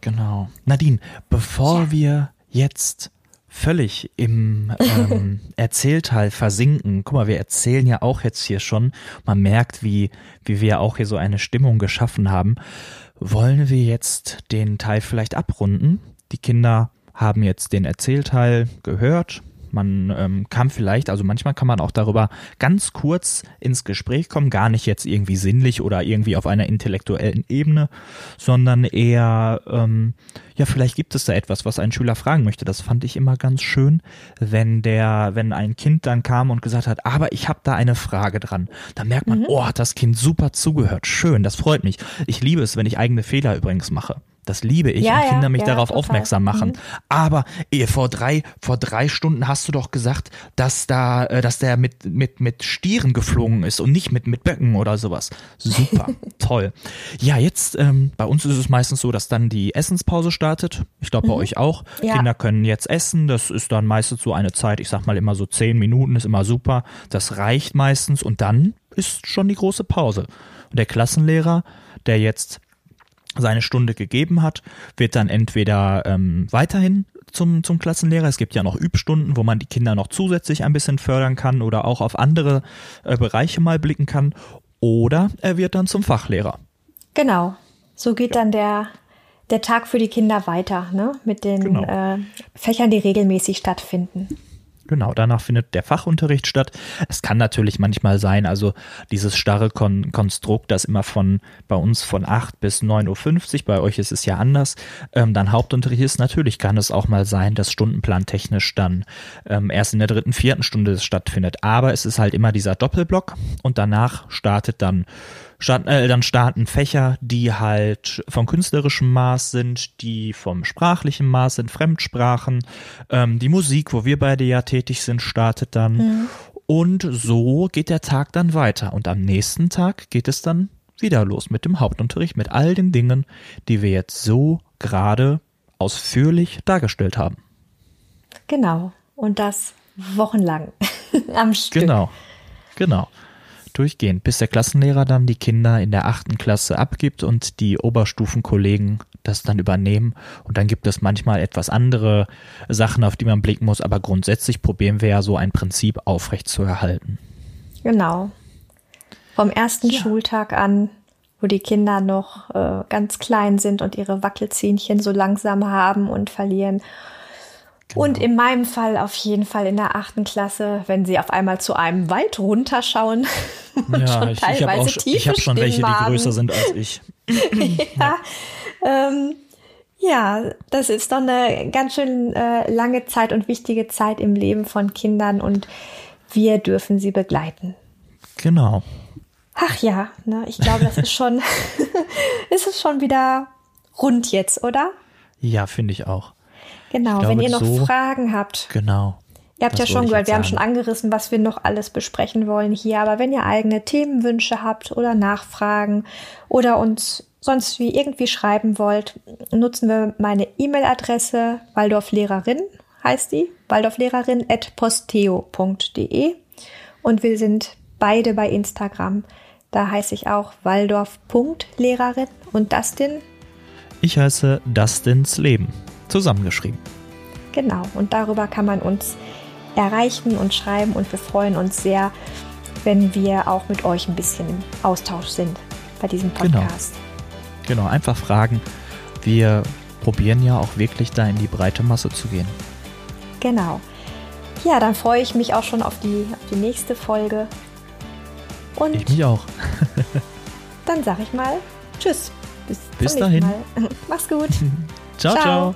Genau. Nadine, bevor ja. wir jetzt völlig im ähm, Erzählteil versinken. Guck mal, wir erzählen ja auch jetzt hier schon. Man merkt, wie, wie wir auch hier so eine Stimmung geschaffen haben. Wollen wir jetzt den Teil vielleicht abrunden? Die Kinder haben jetzt den Erzählteil gehört, man ähm, kann vielleicht, also manchmal kann man auch darüber ganz kurz ins Gespräch kommen, gar nicht jetzt irgendwie sinnlich oder irgendwie auf einer intellektuellen Ebene, sondern eher, ähm, ja, vielleicht gibt es da etwas, was ein Schüler fragen möchte. Das fand ich immer ganz schön, wenn der, wenn ein Kind dann kam und gesagt hat, aber ich habe da eine Frage dran. Dann merkt man, mhm. oh, hat das Kind super zugehört. Schön, das freut mich. Ich liebe es, wenn ich eigene Fehler übrigens mache Das liebe ich, Ja, wenn ja, Kinder mich ja, darauf total. aufmerksam machen. Mhm. Aber eh, vor drei, vor drei Stunden hast du doch gesagt, dass da, äh, dass der mit, mit, mit Stieren geflogen ist und nicht mit, mit Böcken oder sowas. Super, toll. Ja, jetzt, ähm, bei uns ist es meistens so, dass dann die Essenspause startet. Ich glaube, bei euch auch. Ja. Kinder können jetzt essen. Das ist dann meistens so eine Zeit, ich sag mal immer so zehn Minuten, ist immer super. Das reicht meistens und dann ist schon die große Pause. Und der Klassenlehrer, der jetzt seine Stunde gegeben hat, wird dann entweder ähm, weiterhin zum, zum Klassenlehrer. Es gibt ja noch Übstunden, wo man die Kinder noch zusätzlich ein bisschen fördern kann oder auch auf andere äh, Bereiche mal blicken kann. Oder er wird dann zum Fachlehrer. Genau. So geht dann der, der Tag für die Kinder weiter, ne? Mit den Genau. äh, Fächern, die regelmäßig stattfinden. Genau, danach findet der Fachunterricht statt. Es kann natürlich manchmal sein, also dieses starre Kon Konstrukt, das immer von bei uns von 8 bis 9.50 Uhr, bei euch ist es ja anders, ähm, dann Hauptunterricht ist, natürlich kann es auch mal sein, dass stundenplantechnisch dann ähm, erst in der dritten, vierten Stunde stattfindet. Aber es ist halt immer dieser Doppelblock und danach startet dann dann starten Fächer, die halt vom künstlerischen Maß sind, die vom sprachlichen Maß sind, Fremdsprachen. Ähm, die Musik, wo wir beide ja tätig sind, startet dann. Und so geht der Tag dann weiter. Und am nächsten Tag geht es dann wieder los mit dem Hauptunterricht, mit all den Dingen, die wir jetzt so gerade ausführlich dargestellt haben. Genau. Und das wochenlang am Stück. Genau, genau. Durchgehend, bis der Klassenlehrer dann die Kinder in der achten Klasse abgibt und die Oberstufenkollegen das dann übernehmen. Und dann gibt es manchmal etwas andere Sachen, auf die man blicken muss, aber grundsätzlich probieren wir ja so ein Prinzip aufrecht zu erhalten. Genau. Vom ersten Ja. Schultag an, wo die Kinder noch äh, ganz klein sind und ihre Wackelzähnchen so langsam haben und verlieren. Genau. Und in meinem Fall auf jeden Fall in der achten Klasse, wenn sie auf einmal zu einem Wald runterschauen und schon ich, ich habe teilweise tiefe ich hab schon welche, die größer sind als ich. ja, ähm, ja, das ist doch eine ganz schön äh, lange Zeit und wichtige Zeit im Leben von Kindern und wir dürfen sie begleiten. Genau. Ach ja, ne, ich glaube, das ist schon, ist es schon wieder rund jetzt, oder? Ja, finde ich auch. Genau, Ich wenn glaube, ihr noch so- Fragen habt. Genau. Ihr habt Das ja schon gehört, wir haben schon angerissen, was wir noch alles besprechen wollen hier. Aber wenn ihr eigene Themenwünsche habt oder Nachfragen oder uns sonst wie irgendwie schreiben wollt, nutzen wir meine E-Mail-Adresse waldorflehrerin heißt die, waldorflehrerin at posteo.de und wir sind beide bei Instagram. Da heiße ich auch waldorf.lehrerin und Dustin, Ich heiße Dustins Leben. Zusammengeschrieben. genau. Und darüber kann man uns erreichen und schreiben und wir freuen uns sehr, wenn wir auch mit euch ein bisschen im Austausch sind bei diesem Genau. Podcast. Genau, einfach fragen. Wir probieren ja auch wirklich da in die breite Masse zu gehen. Genau. Ja, dann freue ich mich auch schon auf die, auf die nächste Folge. Und Ich mich auch. dann sage ich mal Tschüss. Bis, Bis dahin. Mal. Mach's gut. ciao. Ciao. ciao.